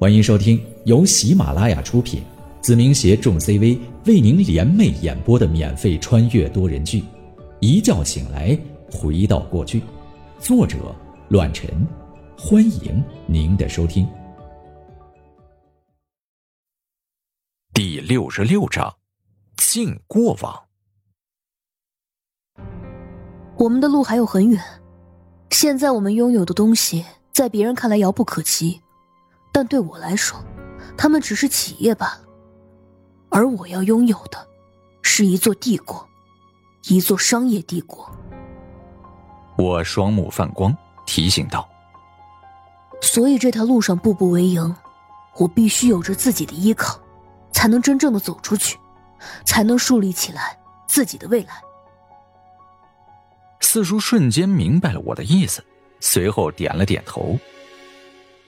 欢迎收听由喜马拉雅出品，子明携众 CV 为您联袂演播的免费穿越多人剧《一觉醒来回到过去》，作者：乱臣。欢迎您的收听。第六十六章：敬过往。我们的路还有很远，现在我们拥有的东西，在别人看来遥不可及。但对我来说，他们只是企业罢了，而我要拥有的，是一座帝国，一座商业帝国。我双目泛光，提醒道：“所以这条路上步步为营，我必须有着自己的依靠，才能真正的走出去，才能树立起来自己的未来。”四叔瞬间明白了我的意思，随后点了点头：“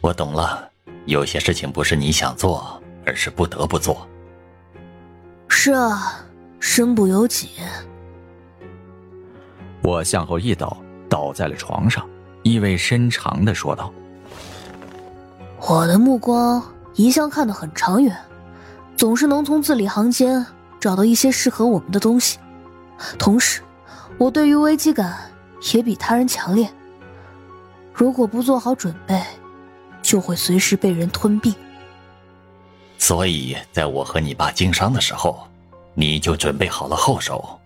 我懂了。”有些事情不是你想做，而是不得不做。是啊，身不由己。我向后一倒，倒在了床上，意味深长的说道：“我的目光一向看得很长远，总是能从字里行间找到一些适合我们的东西。同时，我对于危机感也比他人强烈。如果不做好准备，”就会随时被人吞并。所以，在我和你爸经商的时候，你就准备好了后手。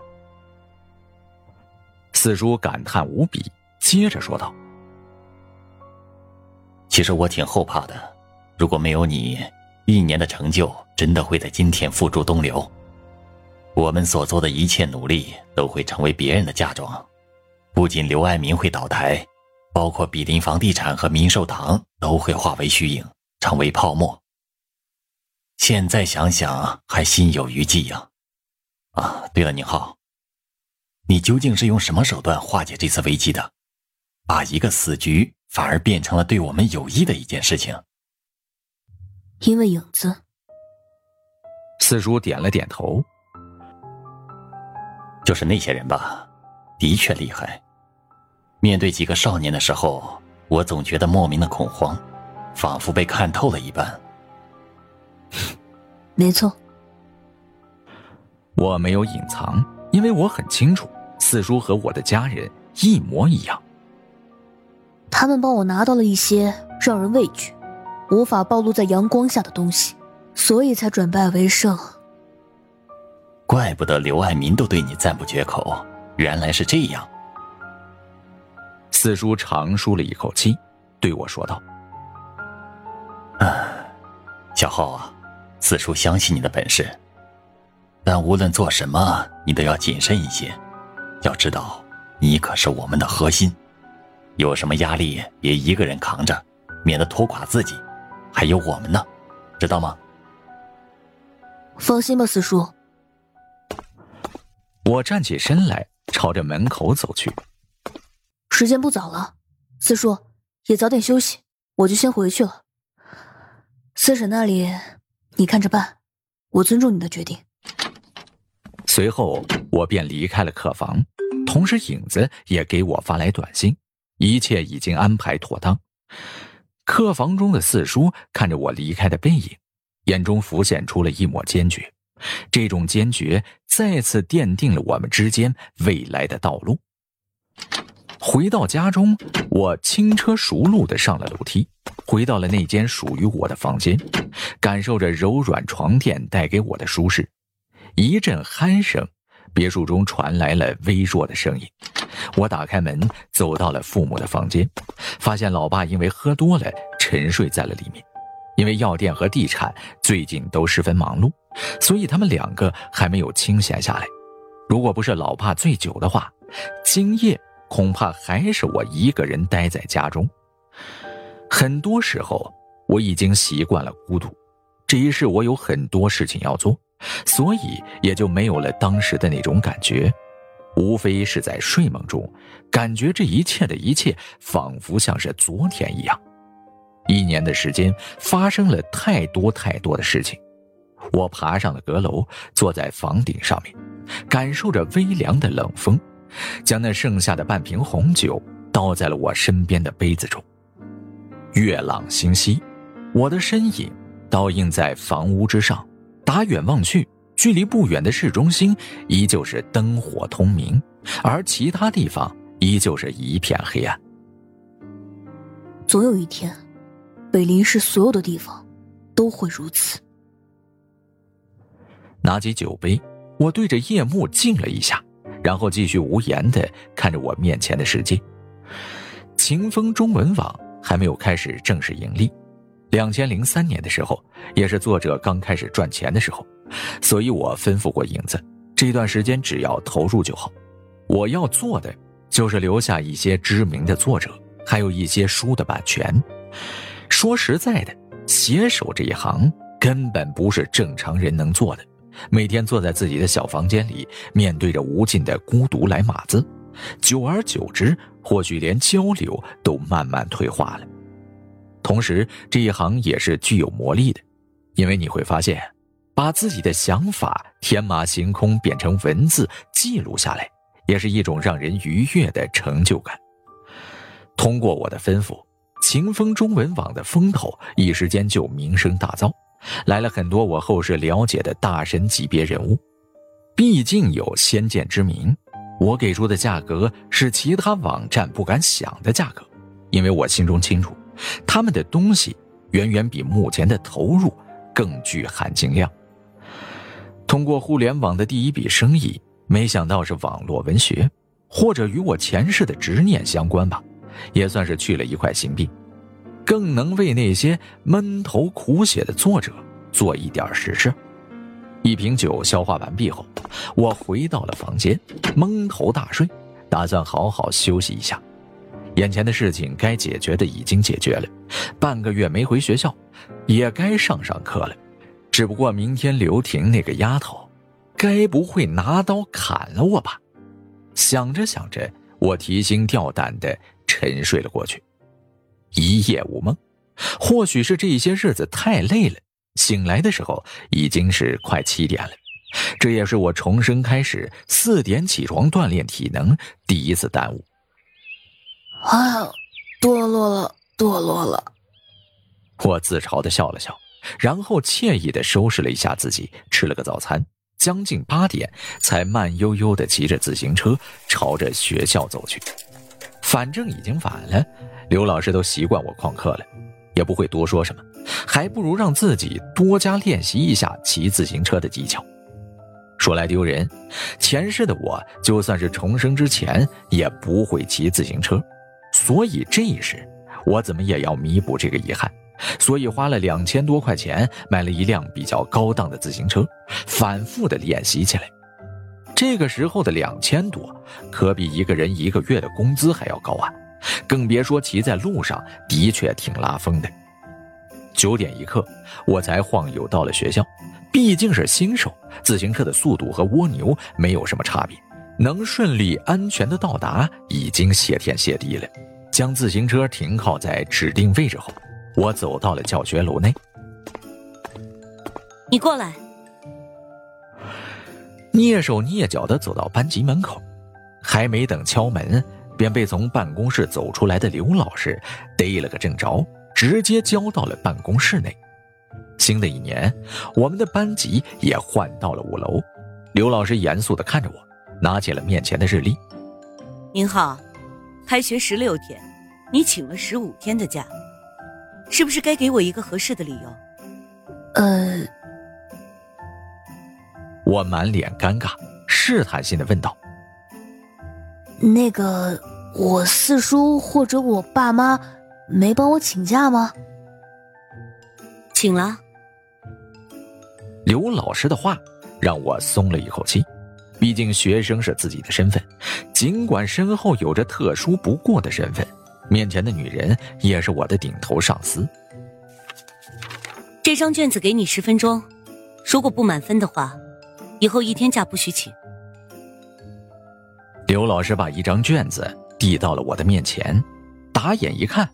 四叔感叹无比，接着说道：“其实我挺后怕的，如果没有你，一年的成就真的会在今天付诸东流。我们所做的一切努力都会成为别人的嫁妆，不仅刘爱民会倒台。”包括比邻房地产和民寿堂都会化为虚影，成为泡沫。现在想想还心有余悸呀！啊，对了，宁浩，你究竟是用什么手段化解这次危机的？把一个死局反而变成了对我们有益的一件事情？因为影子。四叔点了点头，就是那些人吧，的确厉害。面对几个少年的时候，我总觉得莫名的恐慌，仿佛被看透了一般。没错，我没有隐藏，因为我很清楚四叔和我的家人一模一样。他们帮我拿到了一些让人畏惧、无法暴露在阳光下的东西，所以才转败为胜。怪不得刘爱民都对你赞不绝口，原来是这样。四叔长舒了一口气，对我说道：“啊，小浩啊，四叔相信你的本事，但无论做什么，你都要谨慎一些。要知道，你可是我们的核心，有什么压力别一个人扛着，免得拖垮自己。还有我们呢，知道吗？”放心吧，四叔。我站起身来，朝着门口走去。时间不早了，四叔也早点休息，我就先回去了。四婶那里，你看着办，我尊重你的决定。随后，我便离开了客房，同时影子也给我发来短信，一切已经安排妥当。客房中的四叔看着我离开的背影，眼中浮现出了一抹坚决，这种坚决再次奠定了我们之间未来的道路。回到家中，我轻车熟路的上了楼梯，回到了那间属于我的房间，感受着柔软床垫带给我的舒适。一阵鼾声，别墅中传来了微弱的声音。我打开门，走到了父母的房间，发现老爸因为喝多了沉睡在了里面。因为药店和地产最近都十分忙碌，所以他们两个还没有清闲下来。如果不是老爸醉酒的话，今夜。恐怕还是我一个人待在家中。很多时候，我已经习惯了孤独。这一世我有很多事情要做，所以也就没有了当时的那种感觉。无非是在睡梦中，感觉这一切的一切仿佛像是昨天一样。一年的时间发生了太多太多的事情。我爬上了阁楼，坐在房顶上面，感受着微凉的冷风。将那剩下的半瓶红酒倒在了我身边的杯子中。月朗星稀，我的身影倒映在房屋之上，打远望去，距离不远的市中心依旧是灯火通明，而其他地方依旧是一片黑暗。总有一天，北林市所有的地方都会如此。拿起酒杯，我对着夜幕敬了一下，然后继续无言的看着我面前的世界。秦风中文网还没有开始正式盈利，两千零三年的时候，也是作者刚开始赚钱的时候，所以我吩咐过影子，这段时间只要投入就好。我要做的就是留下一些知名的作者，还有一些书的版权。说实在的，写手这一行根本不是正常人能做的。每天坐在自己的小房间里，面对着无尽的孤独来码字，久而久之，或许连交流都慢慢退化了。同时，这一行也是具有魔力的，因为你会发现，把自己的想法天马行空变成文字记录下来，也是一种让人愉悦的成就感。通过我的吩咐，晴风中文网的风头一时间就名声大噪。来了很多我后世了解的大神级别人物，毕竟有先见之明，我给出的价格是其他网站不敢想的价格，因为我心中清楚，他们的东西远远比目前的投入更具含金量。通过互联网的第一笔生意，没想到是网络文学，或者与我前世的执念相关吧，也算是去了一块心病。更能为那些闷头苦写的作者做一点实事。一瓶酒消化完毕后，我回到了房间，蒙头大睡，打算好好休息一下。眼前的事情该解决的已经解决了，半个月没回学校，也该上上课了。只不过明天刘婷那个丫头，该不会拿刀砍了我吧？想着想着，我提心吊胆的沉睡了过去。一夜无梦，或许是这些日子太累了。醒来的时候已经是快七点了，这也是我重生开始四点起床锻炼体能第一次耽误。哎呀，堕落了，堕落了！我自嘲的笑了笑，然后惬意的收拾了一下自己，吃了个早餐，将近八点才慢悠悠的骑着自行车朝着学校走去。反正已经晚了。刘老师都习惯我旷课了，也不会多说什么，还不如让自己多加练习一下骑自行车的技巧。说来丢人，前世的我就算是重生之前也不会骑自行车，所以这一世我怎么也要弥补这个遗憾，所以花了两千多块钱买了一辆比较高档的自行车，反复的练习起来。这个时候的两千多，可比一个人一个月的工资还要高啊！更别说骑在路上，的确挺拉风的。九点一刻，我才晃悠到了学校。毕竟是新手，自行车的速度和蜗牛没有什么差别，能顺利安全的到达已经谢天谢地了。将自行车停靠在指定位置后，我走到了教学楼内。你过来。蹑手蹑脚的走到班级门口，还没等敲门。便被从办公室走出来的刘老师逮了个正着，直接交到了办公室内。新的一年，我们的班级也换到了五楼。刘老师严肃的看着我，拿起了面前的日历。您好，开学十六天，你请了十五天的假，是不是该给我一个合适的理由？呃，我满脸尴尬，试探性的问道。那个，我四叔或者我爸妈没帮我请假吗？请了。刘老师的话让我松了一口气，毕竟学生是自己的身份，尽管身后有着特殊不过的身份，面前的女人也是我的顶头上司。这张卷子给你十分钟，如果不满分的话，以后一天假不许请。刘老师把一张卷子递到了我的面前，打眼一看，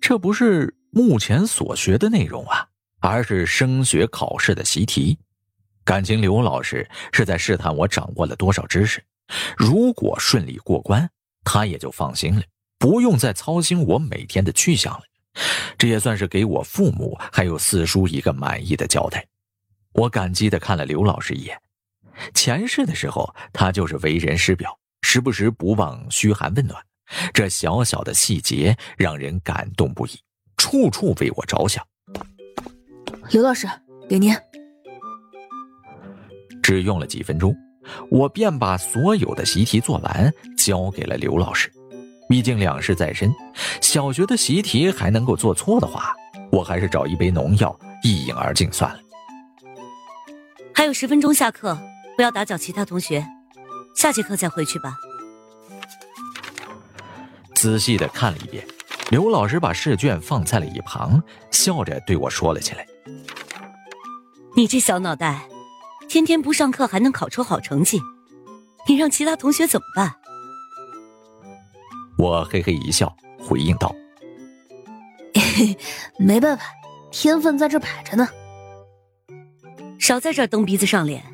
这不是目前所学的内容啊，而是升学考试的习题。感情刘老师是在试探我掌握了多少知识，如果顺利过关，他也就放心了，不用再操心我每天的去向了。这也算是给我父母还有四叔一个满意的交代。我感激的看了刘老师一眼。前世的时候，他就是为人师表，时不时不忘嘘寒问暖。这小小的细节让人感动不已，处处为我着想。刘老师，给您。只用了几分钟，我便把所有的习题做完，交给了刘老师。毕竟两事在身，小学的习题还能够做错的话，我还是找一杯农药一饮而尽算了。还有十分钟下课，不要打搅其他同学，下节课再回去吧。仔细的看了一遍，刘老师把试卷放在了一旁，笑着对我说了起来：“你这小脑袋，天天不上课还能考出好成绩，你让其他同学怎么办？”我嘿嘿一笑，回应道：“没办法，天分在这摆着呢。”少在这儿蹬鼻子上脸。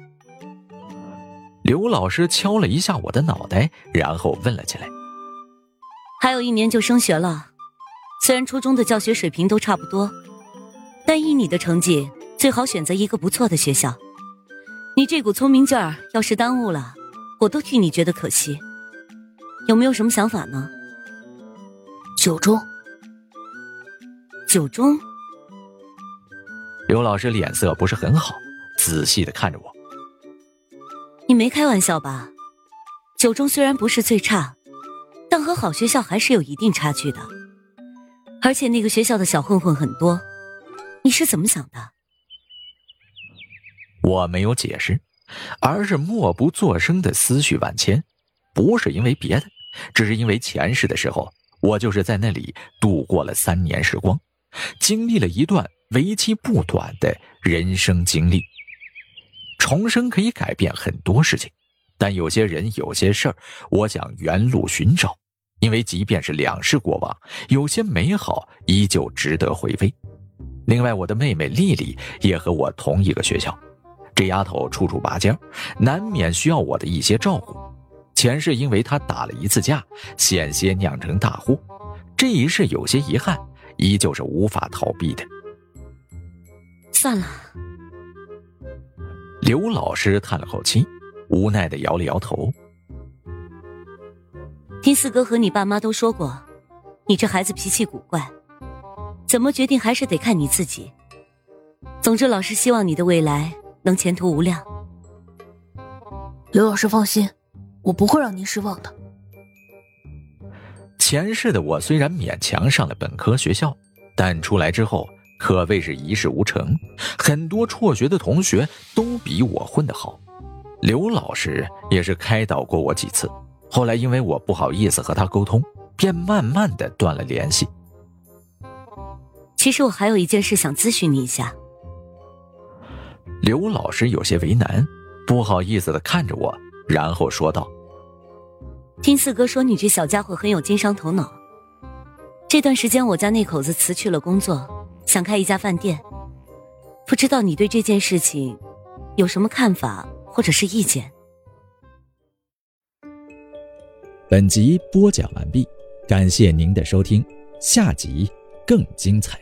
刘老师敲了一下我的脑袋，然后问了起来：“还有一年就升学了，虽然初中的教学水平都差不多，但以你的成绩，最好选择一个不错的学校。你这股聪明劲儿，要是耽误了，我都替你觉得可惜。有没有什么想法呢？”九中。九中。刘老师脸色不是很好。仔细的看着我，你没开玩笑吧？九中虽然不是最差，但和好学校还是有一定差距的。而且那个学校的小混混很多，你是怎么想的？我没有解释，而是默不作声的思绪万千。不是因为别的，只是因为前世的时候，我就是在那里度过了三年时光，经历了一段为期不短的人生经历。重生可以改变很多事情，但有些人、有些事儿，我想原路寻找，因为即便是两世过往，有些美好依旧值得回味。另外，我的妹妹丽丽也和我同一个学校，这丫头处处拔尖，难免需要我的一些照顾。前世因为她打了一次架，险些酿成大祸，这一世有些遗憾，依旧是无法逃避的。算了。刘老师叹了口气，无奈的摇了摇头。听四哥和你爸妈都说过，你这孩子脾气古怪，怎么决定还是得看你自己。总之，老师希望你的未来能前途无量。刘老师放心，我不会让您失望的。前世的我虽然勉强上了本科学校，但出来之后。可谓是一事无成，很多辍学的同学都比我混得好。刘老师也是开导过我几次，后来因为我不好意思和他沟通，便慢慢的断了联系。其实我还有一件事想咨询你一下。刘老师有些为难，不好意思的看着我，然后说道：“听四哥说你这小家伙很有经商头脑，这段时间我家那口子辞去了工作。”想开一家饭店，不知道你对这件事情有什么看法或者是意见？本集播讲完毕，感谢您的收听，下集更精彩。